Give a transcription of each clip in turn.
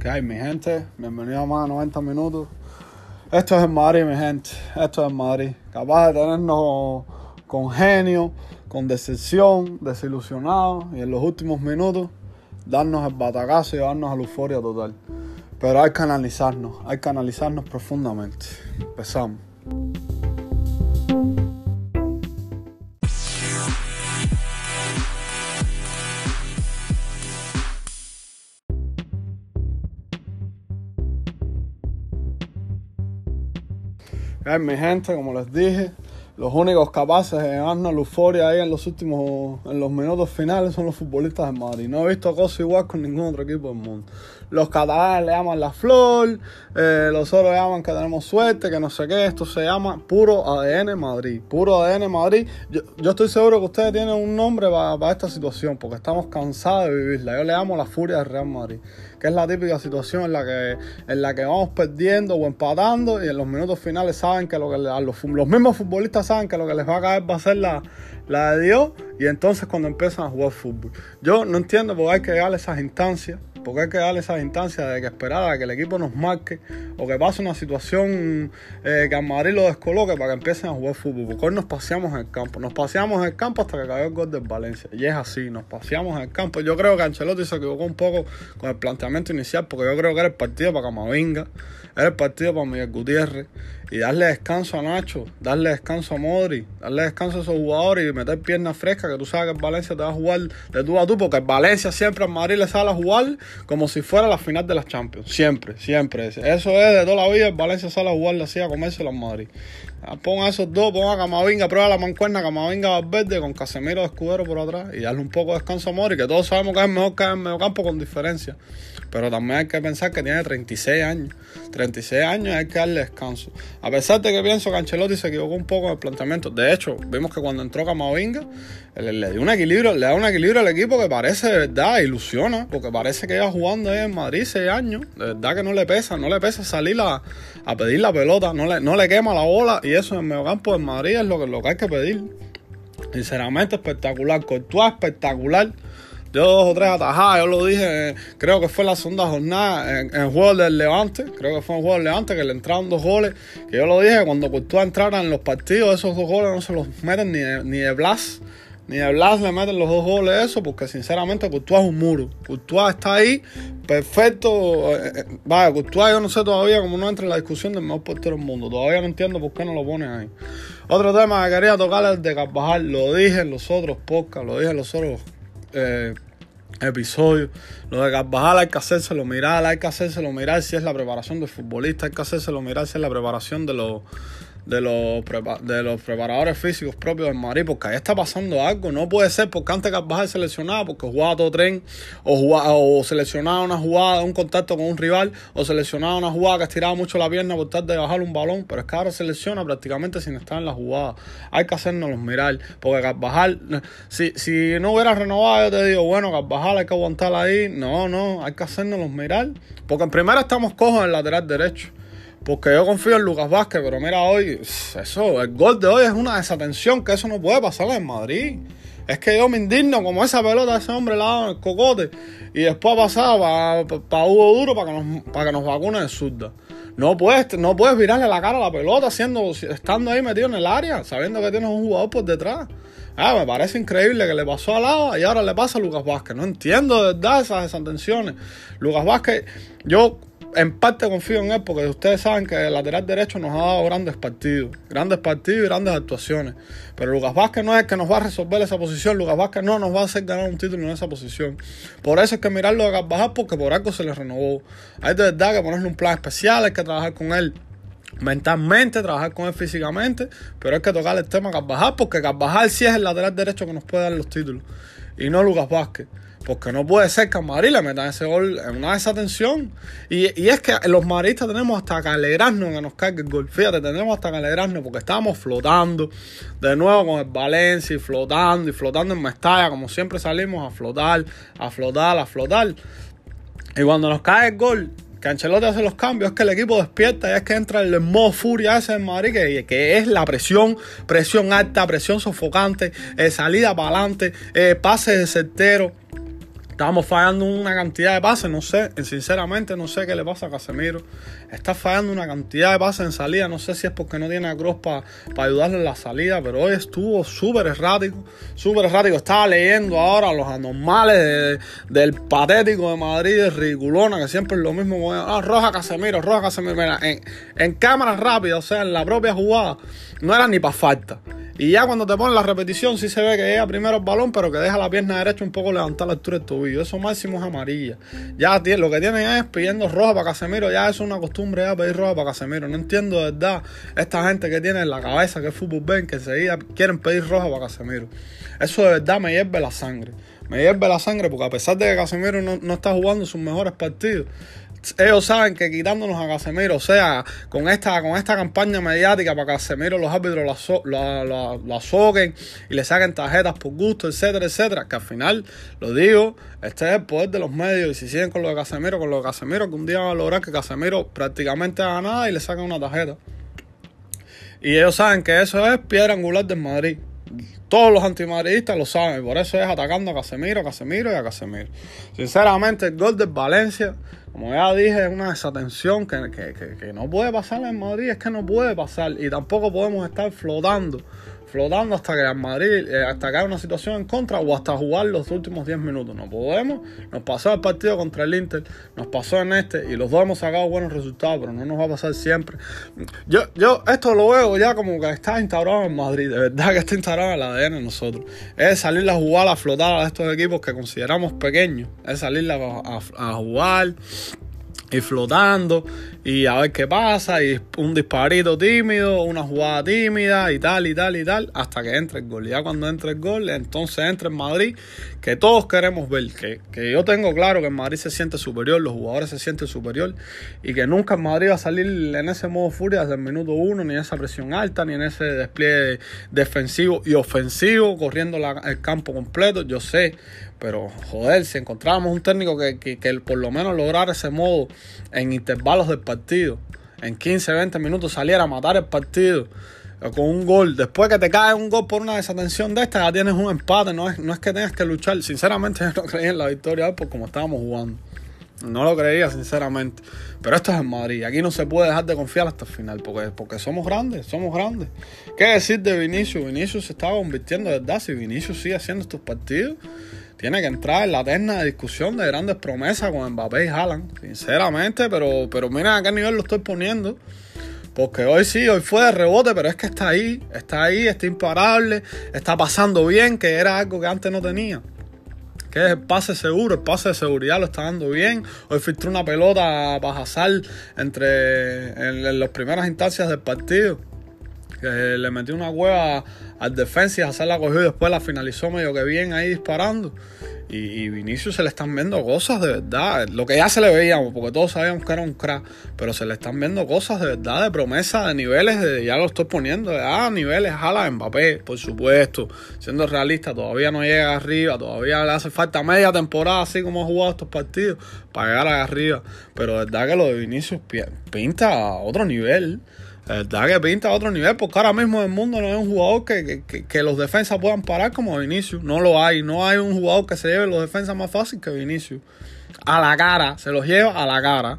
¿Qué hay, mi gente? Bienvenido a más de 90 minutos. Esto es el Madrid, mi gente. Esto es el Madrid. Capaz de tenernos con genio, con decepción, desilusionados y en los últimos minutos darnos el batacazo y llevarnos a la euforia total. Pero hay que analizarnos, hay que analizarnos profundamente. Empezamos. Ay, mi gente, como les dije, los únicos capaces de llevarnos la euforia ahí en los últimos, en los minutos finales son los futbolistas de Madrid. No he visto cosas igual con ningún otro equipo del mundo. Los catalanes le llaman la flor, eh, los otros llaman que tenemos suerte, que no sé qué. Esto se llama puro ADN Madrid. Puro ADN Madrid. Yo, yo estoy seguro que ustedes tienen un nombre para, esta situación, porque estamos cansados de vivirla. Yo le llamo la furia del Real Madrid, que es la típica situación en la que, en la que vamos perdiendo o empatando y en los minutos finales saben que lo que los, los mismos futbolistas saben que lo que les va a caer va a ser la, la de Dios y entonces cuando empiezan a jugar fútbol. Yo no entiendo por qué hay que llegar a esas instancias porque hay que darle esa instancia de que esperar a que el equipo nos marque o que pase una situación eh, que a Madrid lo descoloque para que empiecen a jugar fútbol. Porque hoy nos paseamos en el campo. Nos paseamos en el campo hasta que cayó el gol del Valencia. Y es así, nos paseamos en el campo. Yo creo que Ancelotti se equivocó un poco con el planteamiento inicial porque yo creo que era el partido para Camavinga, era el partido para Miguel Gutiérrez. Y darle descanso a Nacho, darle descanso a Modri, darle descanso a esos jugadores y meter piernas frescas, que tú sabes que el Valencia te va a jugar de tú a tú, porque el Valencia siempre a Madrid le sale a jugar como si fuera la final de las Champions. Siempre, siempre. Eso es de toda la vida. El Valencia sale a jugar así a comerse los Madrid. Pon a esos dos, pon a Camavinga, prueba la mancuerna, Camavinga verde con Casemiro de escudero por atrás y darle un poco de descanso a Mori, que todos sabemos que es mejor que en medio campo con diferencia. Pero también hay que pensar que tiene 36 años. 36 años hay que darle descanso. A pesar de que pienso que Ancelotti se equivocó un poco en el planteamiento. De hecho, vimos que cuando entró Camavinga, le, dio un equilibrio, le da un equilibrio al equipo que parece de verdad, ilusiona, porque parece que iba jugando en Madrid 6 años. De verdad que no le pesa, no le pesa salir a, a pedir la pelota, no le, no le quema la bola y eso en el mediocampo de Madrid es lo que, lo que hay que pedir. Sinceramente espectacular, Courtois espectacular. Yo dos o tres atajadas, yo lo dije, creo que fue la segunda jornada en, juego del Levante, creo que fue en el juego del Levante que le entraron dos goles, que yo lo dije, cuando Courtois entrara en los partidos, esos dos goles no se los meten ni ni de Blas, ni Blas le meten los dos goles eso, porque sinceramente Courtois es un muro. Courtois está ahí, perfecto. Eh, eh, vaya, Courtois yo no sé todavía cómo no entra en la discusión del mejor portero del mundo. Todavía no entiendo por qué no lo ponen ahí. Otro tema que quería tocar es el de Carvajal. Lo dije en los otros podcasts, lo dije en los otros eh, episodios. Lo de Carvajal hay que hacérselo mirar, hay que hacérselo mirar si es la preparación del futbolista, hay que hacérselo mirar si es la preparación de los de los, de los preparadores físicos propios del Madrid, porque ahí está pasando algo. No puede ser porque antes Carvajal seleccionaba, porque jugaba todo tren, o, jugaba, o seleccionaba una jugada, un contacto con un rival, o seleccionaba una jugada que estiraba mucho la pierna por tal de bajar un balón, pero es que ahora selecciona prácticamente sin estar en la jugada. Hay que hacernos mirar, porque Carvajal, si, si no hubiera renovado, yo te digo, bueno, Carvajal hay que aguantar ahí. No, no, hay que hacernos mirar, porque en primera estamos cojos en el lateral derecho. Porque yo confío en Lucas Vázquez, pero mira hoy, eso, el gol de hoy es una desatención que eso no puede pasar en Madrid. Es que yo me indigno como esa pelota ese hombre le en el cocote y después ha pasado para Hugo Duro para que nos, para que nos vacune de zurda. No puedes, no puedes virarle la cara a la pelota siendo, estando ahí metido en el área, sabiendo que tienes un jugador por detrás. Ah, me parece increíble que le pasó al lado y ahora le pasa a Lucas Vázquez. No entiendo de verdad esas desatenciones. Lucas Vázquez, yo en parte confío en él porque ustedes saben que el lateral derecho nos ha dado grandes partidos, grandes partidos y grandes actuaciones. Pero Lucas Vázquez no es el que nos va a resolver esa posición, Lucas Vázquez no nos va a hacer ganar un título en esa posición. Por eso hay que mirarlo de Carvajal porque por algo se le renovó. Hay de verdad que ponerle un plan especial, hay que trabajar con él mentalmente, trabajar con él físicamente, pero hay que tocar el tema Carvajal porque Carvajal sí es el lateral derecho que nos puede dar los títulos y no Lucas Vázquez. Porque no puede ser que a Madrid le metan ese gol en una desatención. Y, y es que los maristas tenemos hasta que alegrarnos que nos caiga el gol. Fíjate, tenemos hasta que alegrarnos porque estábamos flotando de nuevo con el Valencia y flotando y flotando en Mestalla, como siempre salimos a flotar, a flotar, a flotar. Y cuando nos cae el gol, que Ancelotti hace los cambios, es que el equipo despierta y es que entra el modo furia ese en Madrid, que, que es la presión, presión alta, presión sofocante, eh, salida para adelante, eh, pase de certero Estamos fallando una cantidad de pases, no sé, sinceramente no sé qué le pasa a Casemiro. Está fallando una cantidad de pases en salida, no sé si es porque no tiene a Cross para ayudarle en la salida, pero hoy estuvo súper errático, súper errático. Estaba leyendo ahora los anormales del patético de Madrid, de Ridiculona, que siempre es lo mismo. Ah, roja Casemiro, roja Casemiro. Mira, en, en cámara rápida, o sea, en la propia jugada, no era ni para falta. Y ya cuando te ponen la repetición, sí se ve que llega primero el balón, pero que deja la pierna derecha un poco levantada a la altura del tobillo. Eso máximo es amarilla. Ya lo que tienen es pidiendo roja para Casemiro. Ya es una costumbre ya pedir roja para Casemiro. No entiendo de verdad esta gente que tiene en la cabeza que es fútbol ven, que enseguida quieren pedir roja para Casemiro. Eso de verdad me hierve la sangre. Me hierve la sangre porque a pesar de que Casemiro no, no está jugando sus mejores partidos, ellos saben que quitándonos a Casemiro, o sea, con esta, con esta campaña mediática para Casemiro los árbitros lo, azoquen y le saquen tarjetas por gusto, etcétera, etcétera, que al final, lo digo, este es el poder de los medios y si siguen con lo de Casemiro, con lo de Casemiro, que un día van a lograr que Casemiro prácticamente haga nada y le saquen una tarjeta. Y ellos saben que eso es piedra angular del Madrid. Todos los antimadridistas lo saben, por eso es atacando a Casemiro, a Casemiro y a Casemiro. Sinceramente, el gol del Valencia como ya dije, es una desatención que, que, que, no puede pasar en Madrid, es que no puede pasar. Y tampoco podemos estar flotando, flotando hasta que en Madrid, eh, hasta que haya una situación en contra o hasta jugar los últimos 10 minutos. No podemos. Nos pasó el partido contra el Inter, nos pasó en este y los dos hemos sacado buenos resultados, pero no nos va a pasar siempre. Yo, yo esto lo veo ya como que está instaurado en Madrid, de verdad que está instaurado en la ADN nosotros. Es salir a jugar, a flotar a estos equipos que consideramos pequeños, es salir a jugar y flotando y a ver qué pasa y un disparito tímido, una jugada tímida y tal y tal y tal hasta que entre el gol. Ya cuando entre el gol, entonces entra en Madrid, que todos queremos ver, que, que yo tengo claro que en Madrid se siente superior, los jugadores se sienten superior y que nunca en Madrid va a salir en ese modo furia desde el minuto uno, ni en esa presión alta, ni en ese despliegue defensivo y ofensivo, corriendo el campo completo, yo sé, pero joder, si encontrábamos un técnico que, que, por lo menos lograra ese modo en intervalos del partido, en 15, 20 minutos saliera a matar el partido eh, con un gol, después que te cae un gol por una desatención de esta, ya tienes un empate, no es, no es que tengas que luchar. Sinceramente yo no creía en la victoria por como estábamos jugando. No lo creía, sinceramente. Pero esto es en Madrid. Aquí no se puede dejar de confiar hasta el final. Porque, porque somos grandes, somos grandes. ¿Qué decir de Vinicius? Vinicius se estaba convirtiendo, ¿verdad? Si Vinicius sigue haciendo estos partidos, tiene que entrar en la eterna discusión de grandes promesas con Mbappé y Haaland. Sinceramente, pero, pero miren a qué nivel lo estoy poniendo. Porque hoy sí, hoy fue de rebote, pero es que está ahí, está ahí, está imparable, está pasando bien, que era algo que antes no tenía que es el pase seguro, el pase de seguridad lo está dando bien. Hoy filtró una pelota para Hazard entre en, las primeras instancias del partido. Le metió una hueva al defensa y Hazard la cogió y después la finalizó medio que bien ahí disparando. Y, Vinicius se le están viendo cosas de verdad. Lo que ya se le veíamos, porque todos sabíamos que era un crack. Pero se le están viendo cosas de verdad, de promesa, de niveles, de, ya lo estoy poniendo, de ah, niveles, jala Mbappé, por supuesto. Siendo realista, todavía no llega arriba, todavía le hace falta media temporada, así como ha jugado estos partidos, para llegar arriba. Pero de verdad que lo de Vinicius pinta a otro nivel. Verdad que pinta a otro nivel, porque ahora mismo en el mundo no hay un jugador que, que, los defensas puedan parar como Vinicius. No lo hay. No hay un jugador que se lleve los defensas más fácil que Vinicius. A la cara, se los lleva a la cara.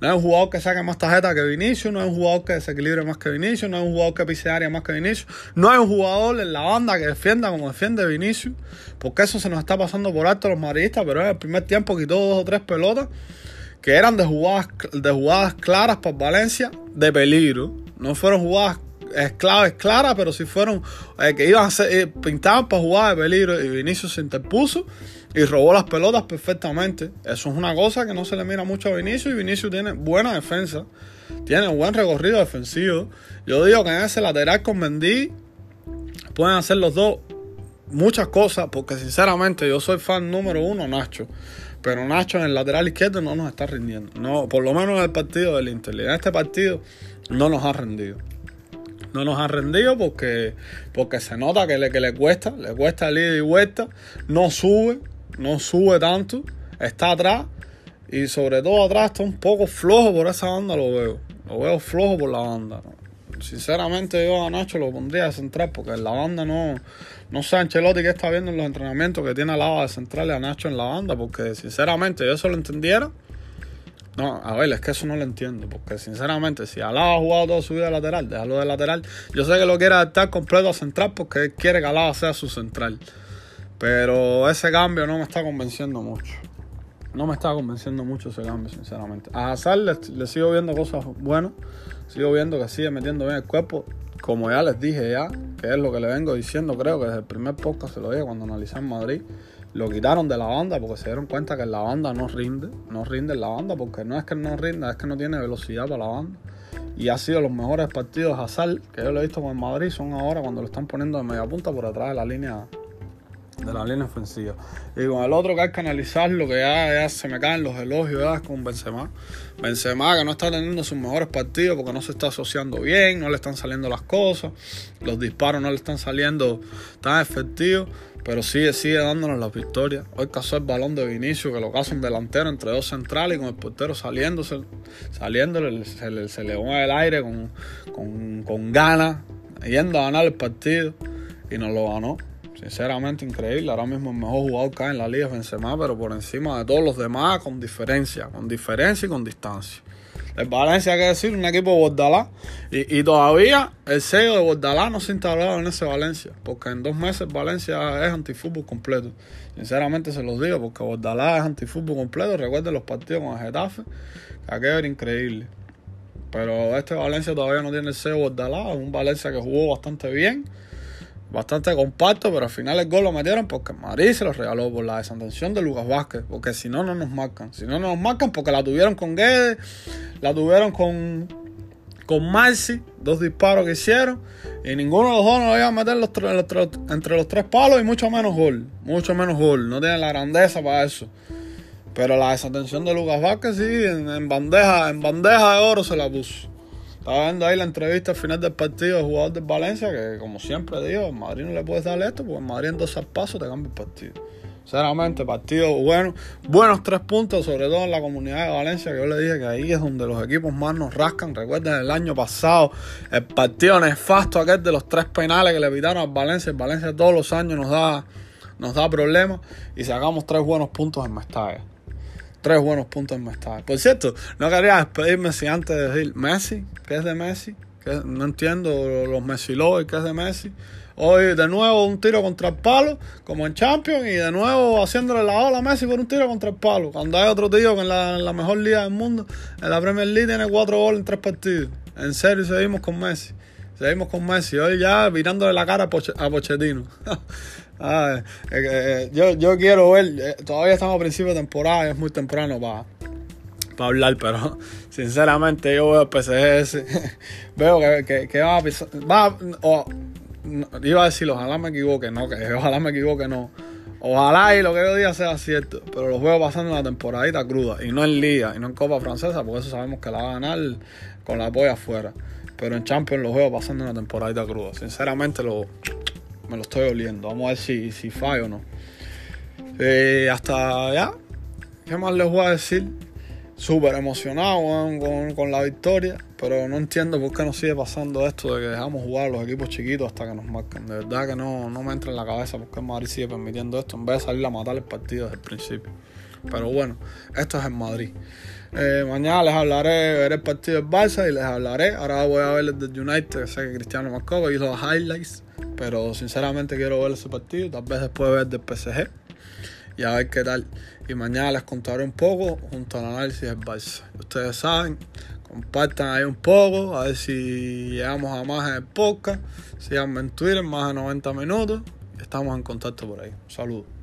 No hay un jugador que saque más tarjetas que Vinicius, no hay un jugador que desequilibre más que Vinicius, no hay un jugador que pise área más que Vinicius, no hay un jugador en la banda que defienda como defiende Vinicius, porque eso se nos está pasando por alto a los maristas, pero en el primer tiempo quitó dos o tres pelotas que eran de jugadas, de jugadas claras para Valencia de peligro. No fueron jugadas claves claras, pero sí fueron eh, que iban a ser eh, pintadas para jugar de peligro. Y Vinicius se interpuso y robó las pelotas perfectamente. Eso es una cosa que no se le mira mucho a Vinicius. Y Vinicius tiene buena defensa, tiene buen recorrido defensivo. Yo digo que en ese lateral con Mendy pueden hacer los dos muchas cosas, porque sinceramente yo soy fan número uno, Nacho. Pero Nacho en el lateral izquierdo no nos está rindiendo. No, por lo menos en el partido del Inter. En este partido no nos ha rendido. No nos ha rendido porque, porque se nota que le, que le cuesta, le cuesta el ida y vuelta. No sube, no sube tanto. Está atrás. Y sobre todo atrás está un poco flojo por esa banda, lo veo. Lo veo flojo por la banda. Sinceramente yo a Nacho lo pondría de central porque en la banda no, no sé Ancelotti que está viendo en los entrenamientos que tiene al lado de central y a Nacho en la banda porque sinceramente yo eso lo entendiera. No, a ver, es que eso no lo entiendo, porque sinceramente, si Alaba ha jugado toda su vida lateral, déjalo de lateral. Yo sé que lo quiere adaptar completo a central porque él quiere que Alaba sea su central. Pero ese cambio no me está convenciendo mucho. No me está convenciendo mucho ese cambio, sinceramente. A Hazard le, sigo viendo cosas buenas. Sigo viendo que sigue metiendo bien el cuerpo. Como ya les dije ya, que es lo que le vengo diciendo, creo que desde el primer podcast se lo dije cuando analicé en Madrid. Lo quitaron de la banda porque se dieron cuenta que la banda no rinde. No rinde en la banda porque no es que no rinda, es que no tiene velocidad para la banda. Y ha sido los mejores partidos Hazard que yo lo he visto con Madrid son ahora cuando lo están poniendo de media punta por atrás de la línea de la línea ofensiva. Y con el otro que hay que analizarlo, que ya, se me caen los elogios, ya con Benzema. Benzema que no está teniendo sus mejores partidos porque no se está asociando bien, no le están saliendo las cosas, los disparos no le están saliendo tan efectivos, pero sigue, sigue dándonos las victorias. Hoy cazó el balón de Vinicio, que lo cazó un delantero entre dos centrales y con el portero saliéndose, saliéndole, se le, se le mueve el aire con, con, con ganas, yendo a ganar el partido y nos lo ganó. Sinceramente increíble. Ahora mismo el mejor jugador hay en la liga Benzema, pero por encima de todos los demás con diferencia, con diferencia y con distancia. El Valencia, hay que decir, un equipo de Bordalá. Y, todavía el sello de Bordalá no se ha instalado en ese Valencia. Porque en dos meses Valencia es antifútbol completo. Sinceramente se los digo, porque Bordalá es antifútbol completo. Recuerden los partidos con el Getafe, que aquello era increíble. Pero este Valencia todavía no tiene el sello de Bordalá. Es un Valencia que jugó bastante bien bastante compacto, pero al final el gol lo metieron porque Madrid se lo regaló por la desatención de Lucas Vázquez, porque si no, no nos marcan. Si no, no nos marcan porque la tuvieron con Guedes, la tuvieron con, con Marci, dos disparos que hicieron, y ninguno de los dos nos iba a meter entre los tres palos y mucho menos gol, mucho menos gol, no tienen la grandeza para eso. Pero la desatención de Lucas Vázquez sí, en bandeja, en bandeja de oro se la puso. Estaba viendo ahí la entrevista al final del partido del jugador del Valencia, que como siempre digo, Madrid no le puedes dar esto, porque Madrid en dos pasos te cambia el partido. Sinceramente, partido bueno, buenos tres puntos, sobre todo en la comunidad de Valencia, que yo le dije que ahí es donde los equipos más nos rascan. Recuerden el año pasado, el partido nefasto aquel de los tres penales que le evitaron al Valencia. El Valencia todos los años nos da, nos da problemas y sacamos tres buenos puntos en Mestalla tres buenos puntos en Mestalla. Por cierto, no quería despedirme sin antes de decir Messi, que es de Messi, no entiendo los Messi Lovers, que es de Messi. Hoy de nuevo un tiro contra el palo, como en Champions, y de nuevo haciéndole la ola a Messi por un tiro contra el palo. Cuando hay otro tío que en la, mejor liga del mundo, en la Premier League, tiene cuatro goles en tres partidos. En serio, seguimos con Messi. Seguimos con Messi. Hoy ya mirándole la cara a, Pochettino. Ah, eh, yo, yo quiero ver, eh, todavía estamos a principio de temporada, es muy temprano para para hablar, pero sinceramente yo veo el PSG veo que, que, va a pisar, va, o, iba a decir ojalá me equivoque, no, que ojalá me equivoque, no. Ojalá y lo que yo diga sea cierto, pero los veo pasando una temporadita cruda, y no en Liga, y no en Copa Francesa, porque eso sabemos que la va a ganar con la polla afuera. Pero en Champions los veo pasando una temporadita cruda. Sinceramente lo, me lo estoy oliendo. Vamos a ver si, si fallo o no. Eh, hasta ya. ¿Qué más les voy a decir? Súper emocionado con, la victoria, pero no entiendo por qué nos sigue pasando esto de que dejamos jugar los equipos chiquitos hasta que nos marcan. De verdad que no, no me entra en la cabeza por qué Madrid sigue permitiendo esto en vez de salir a matar el partido desde el principio. Pero bueno, esto es en Madrid. Eh, mañana les hablaré, veré el partido del Barça y les hablaré. Ahora voy a ver el del United, sé que Cristiano marcó, hizo los highlights. Pero sinceramente quiero ver ese partido, tal vez después ver del PSG y a ver qué tal. Y mañana les contaré un poco junto al análisis del Barça. Ustedes saben, compartan ahí un poco, a ver si llegamos a más en el podcast. Síganme en Twitter, más de 90 minutos. Estamos en contacto por ahí. Saludos.